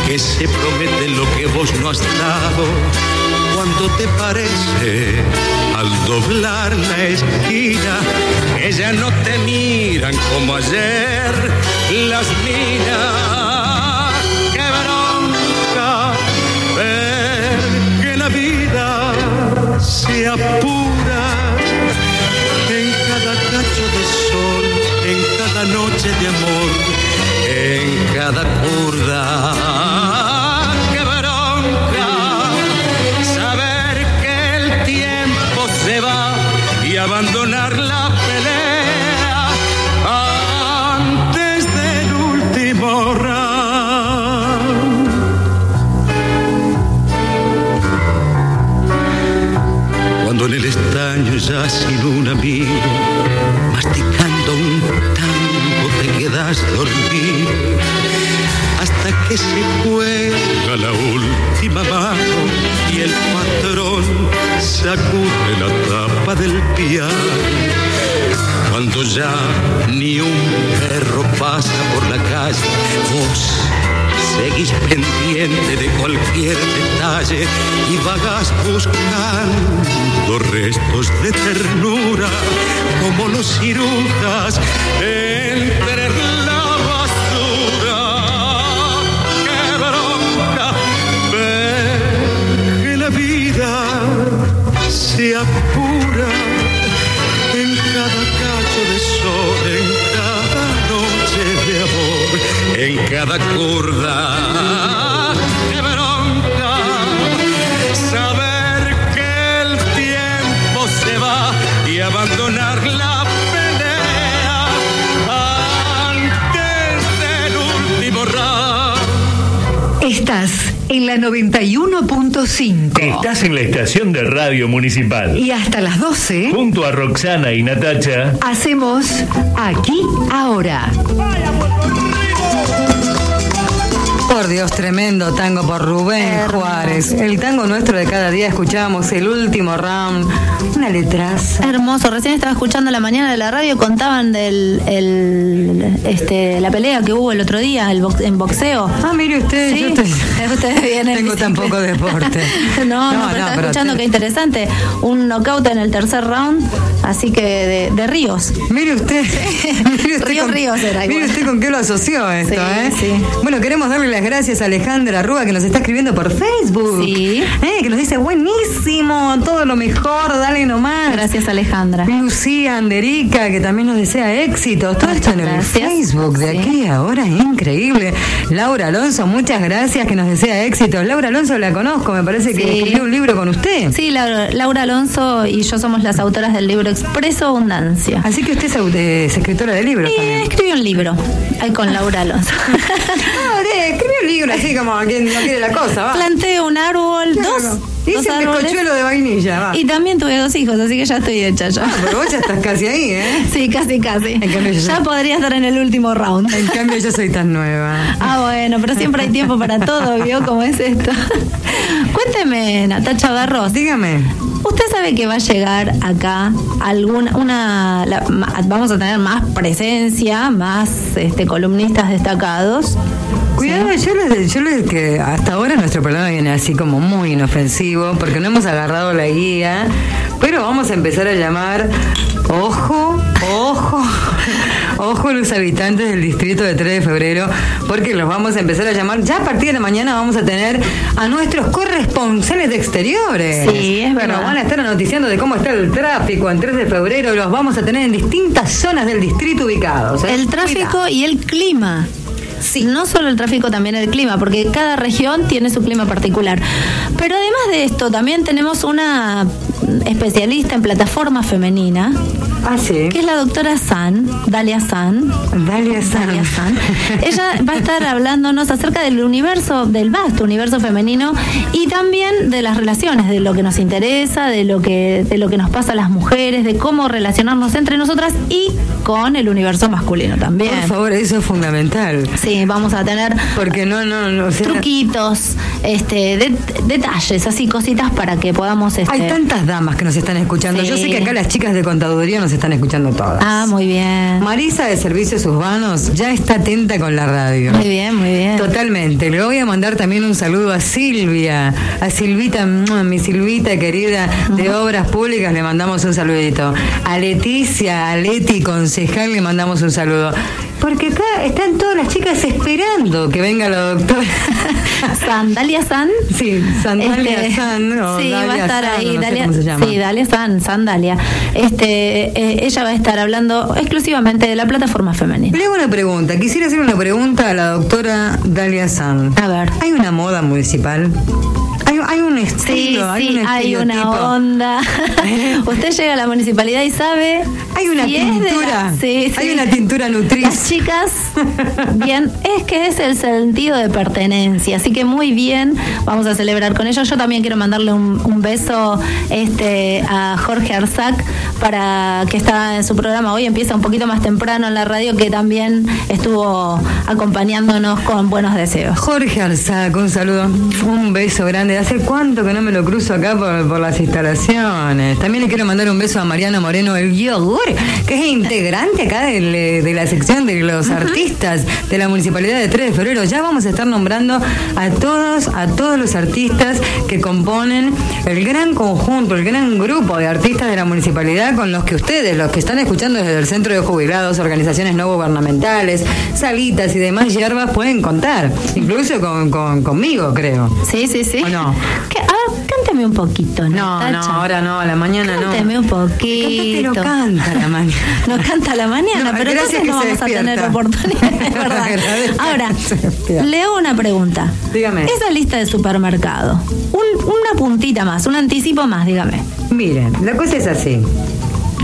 que se prometen lo que vos no has dado cuando te parece al doblar la esquina ya no te miran como ayer las minas qué bronca ver que la vida se apura en cada cacho de sol en cada noche de amor en cada curda sin un amigo, masticando un tango te quedas dormido hasta que se cuelga la última mano y el patrón sacude la tapa del piano. Cuando ya ni un perro pasa por la calle, vos seguís pendiente de cualquier detalle y vagas buscando restos de ternura como los cirujas entre cada curda. ¡Qué bronca saber que el tiempo se va y abandonar la pelea antes del último round. Estás en la 91.5. Estás en la estación de radio municipal. Y hasta las 12 Junto a Roxana y Natacha. hacemos aquí ahora. Por Dios, tremendo tango por Rubén Hermoso. Juárez. El tango nuestro de cada día escuchamos el último round. Una letraza. Hermoso, recién estaba escuchando la mañana de la radio, contaban del el, este, la pelea que hubo el otro día el box- en boxeo. Ah, mire usted, Sí, yo estoy- <laughs> ustedes vienen <laughs> tengo tan poco deporte. <laughs> no, no, pero estaba escuchando te- qué interesante. Un knockout en el tercer round, así que de, de Ríos. Mire usted, mire usted Ríos, con, Ríos era mire igual. usted con qué lo asoció esto, Sí, ¿eh? sí. Bueno, queremos darle las gracias a Alejandra Rúa que nos está escribiendo por Facebook. Sí. Eh, que nos dice buenísimo, todo lo mejor, dale nomás. Gracias, Alejandra. Lucía Anderica, que también nos desea éxitos. Todo esto en el. Facebook de Sí. aquí ahora, increíble. Laura Alonso, muchas gracias, que nos desea éxitos. Laura Alonso la conozco, me parece que Sí. escribió un libro con usted. Sí, Laura, Laura Alonso y yo somos las autoras del libro Expreso Abundancia. Así que usted es, es escritora de libros Y también. escribí un libro ahí con Laura Alonso. <laughs> Ah, libro así como quien no quiere la cosa, va. Planté un árbol, Claro. dos, Hice un bizcochuelo de vainilla, va. Y también tuve dos hijos, así que ya estoy hecha yo. Ah, pero vos ya estás casi ahí, ¿eh? <laughs> Sí, casi, casi. En cambio, yo Ya soy- podría estar en el último round. En cambio, yo soy tan nueva. Ah, bueno, pero siempre hay tiempo para todo, ¿vio cómo es esto? <laughs> Cuénteme, Natacha Barros. Dígame. ¿Usted sabe que va a llegar acá alguna una la- vamos a tener más presencia, más este columnistas destacados? Cuidado, yo les, yo les que hasta ahora nuestro programa viene así como muy inofensivo porque no hemos agarrado la guía, pero vamos a empezar a llamar, ojo, ojo, ojo los habitantes del distrito de 3 de febrero, porque los vamos a empezar a llamar, ya a partir de mañana vamos a tener a nuestros corresponsales de exteriores. Sí, es verdad. Nos van a estar noticiando de cómo está el tráfico en 3 de febrero, los vamos a tener en distintas zonas del distrito ubicados. ¿eh? El tráfico y el clima. Sí. No solo el tráfico, también el clima, porque cada región tiene su clima particular. Pero además de esto, también tenemos una especialista en plataforma femenina, Ah, sí. que es la doctora San, Dalia San. Dalia San. Dalia San. Ella va a estar hablándonos acerca del universo, del vasto universo femenino y también de las relaciones, de lo que nos interesa, de lo que, de lo que nos pasa a las mujeres, de cómo relacionarnos entre nosotras y con el universo masculino también. Por favor, eso es fundamental. Sí, vamos a tener Porque no, no, no. o sea, truquitos, este, de- detalles, así cositas para que podamos. Este... hay tantas damas que nos están escuchando. Yo sé que acá las chicas de contaduría nos están escuchando todas. Ah, muy bien. Marisa de Servicios Urbanos ya está atenta con la radio. Muy bien, muy bien. Totalmente. Le voy a mandar también un saludo a Silvia, a Silvita, mi Silvita querida de Obras Públicas, le mandamos un saludito. A Leticia, a Leti, concejal, le mandamos un saludo. Porque acá están todas las chicas esperando que venga la doctora. <laughs> San, Dalia San. Sí, Sandalia Este, San. o sí, Dalia va a estar San, ahí. no sé Dalia, cómo se llama. Sí, Dalia San, Sandalia. Este, eh, ella va a estar hablando exclusivamente de la plataforma femenina. Le hago una pregunta. Quisiera hacer una pregunta a la doctora Dalia San. A ver. ¿Hay una moda municipal? ¿Hay, un Sí, estilo? hay, sí, un hay una onda. <laughs> Usted llega a la municipalidad y sabe. Hay una si la- tintura. sí, Hay una tintura nutriz. Las chicas, bien, es que es el sentido de pertenencia, así que muy bien, vamos a celebrar con ellos. Yo también quiero mandarle un, un beso este, a Jorge Arzac para que está en su programa hoy, empieza un poquito más temprano en la radio, que también estuvo acompañándonos con buenos deseos. Jorge Arzac, un saludo, un beso grande. ¿Hace cuánto que no me lo cruzo acá por, por las instalaciones? También le quiero mandar un beso a Mariano Moreno, el yogur, que es integrante acá del- de, la sección de los artistas de la Municipalidad de 3 de Febrero. Ya vamos a estar nombrando a todos, a todos los artistas que componen el gran conjunto, el gran grupo de artistas de la Municipalidad con los que ustedes, los que están escuchando desde el Centro de Jubilados, organizaciones no gubernamentales, salitas y demás hierbas, pueden contar. Incluso con, con- conmigo, creo. Sí, sí, sí. ¿O no? ¿Qué? Ah, cántame un poquito, No, no, Natacha. ahora no, a la mañana no. Cánteme un poquito. lo canta a la mañana. <laughs> No canta a la mañana, No, pero entonces que no vamos a tener oportunidad. <laughs> verdad. Ahora, que le hago una pregunta. Dígame. Esa lista de supermercado, un- una puntita más, un anticipo más, dígame. Miren, la cosa es así.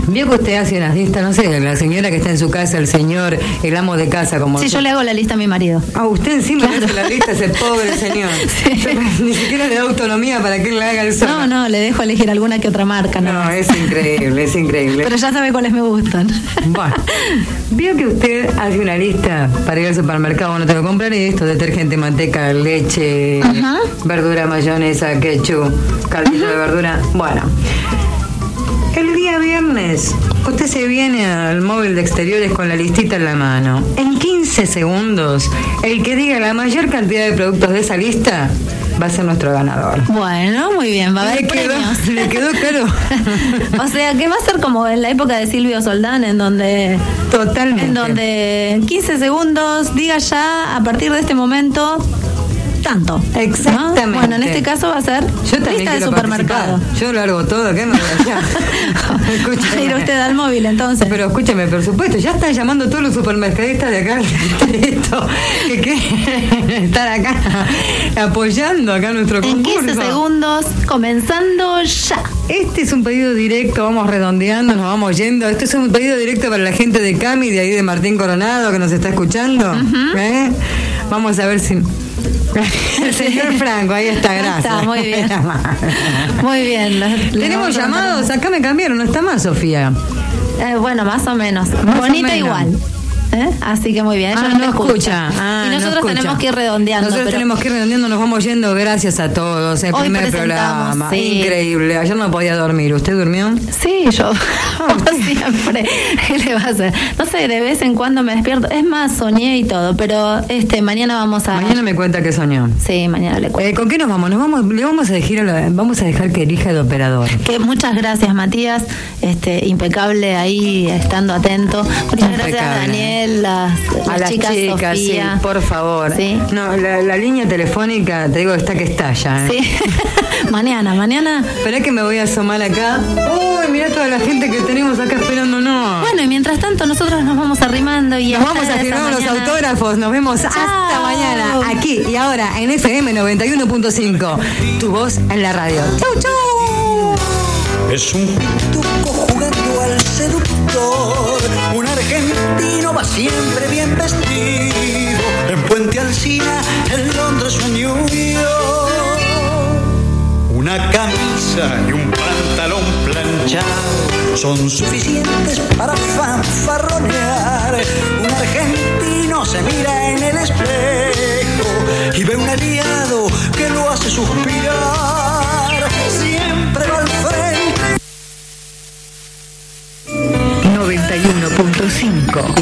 Vio que usted hace unas listas, no sé, la señora que está en su casa, el señor, el amo de casa, como usted. yo le hago la lista a mi marido. Ah, usted encima le Claro. hace la lista, ese pobre <laughs> señor. Ni siquiera le da autonomía para que él le haga el solo. No, no, le dejo elegir alguna que otra marca. No, nomás. es increíble, es increíble. Pero ya sabe cuáles me gustan. Bueno, vio que usted hace una lista para ir al supermercado, no tengo que comprar esto, detergente, manteca, leche, Ajá. verdura, mayonesa, ketchup, caldillo de verdura. Bueno, el día viernes usted se viene al móvil de exteriores con la listita en la mano. En 15 segundos, el que diga la mayor cantidad de productos de esa lista va a ser nuestro ganador. Bueno, muy bien, va a haber ¿Le quedó, premios. <laughs> le quedó claro? <laughs> o sea, que va a ser como en la época de Silvio Soldán, en donde Totalmente. En donde en 15 segundos diga ya, a partir de este momento, tanto. ¿no? Exactamente. Bueno, en este caso va a ser Yo lista de supermercado. participar. Yo largo todo, ¿qué me voy? <laughs> Escúchame. Ir usted al móvil entonces. Pero escúchame, por supuesto, ya están llamando todos los supermercadistas de acá distrito que quieren <laughs> estar acá apoyando acá nuestro en concurso. 15 segundos, comenzando ya. Este es un pedido directo, vamos redondeando, nos vamos yendo. Este es un pedido directo para la gente de Cami, de ahí de Martín Coronado, que nos está escuchando. ¿Eh? Vamos a ver si... El señor Franco, ahí está, gracias. Está, muy bien. <laughs> Muy bien. Tenemos llamados, acá me cambiaron, no está más Sofía. Eh, bueno, más o menos. Más o Bonita menos. igual. ¿Eh? Así que muy bien. Ella Ah, no, no escucha. Ah, y no nosotros escucha. tenemos que ir redondeando. Nosotros pero tenemos que ir redondeando, nos vamos yendo. Gracias a todos. El Hoy primer programa. sí. Increíble. Ayer no podía dormir. ¿Usted durmió? Sí, yo <laughs> como siempre. ¿Qué le va a hacer? No sé, de vez en cuando me despierto. Es más, soñé y todo, pero este mañana vamos a. Mañana me cuenta que soñó. Sí, mañana le cuento. Eh, ¿Con qué nos vamos? Nos vamos, le vamos a la- vamos a dejar que elija el operador. Que muchas gracias, Matías. Este, impecable ahí, estando atento. Muchas gracias, Impecable. Daniel, las, a las chicas, chicas, Sofía. sí, por favor. Sí. No, la, la línea telefónica, te digo, está que está ya. ¿eh? Sí. <laughs> mañana, mañana. Esperá que me voy a asomar acá. Uy, mira toda la gente que tenemos acá esperándonos. Bueno, y mientras tanto, nosotros nos vamos arrimando y Nos vamos a firmar los autógrafos. Nos vemos hasta mañana. Aquí y ahora en FM 91.5. Tu voz en la radio. Chau, chau. Es un pituco jugando al seductor. Siempre bien vestido. En Puente Alsina, en Londres o en. Una camisa y un pantalón planchado son suficientes para fanfarronear. Un argentino se mira en el espejo y ve un aliado que lo hace suspirar. Siempre va al frente. 91.5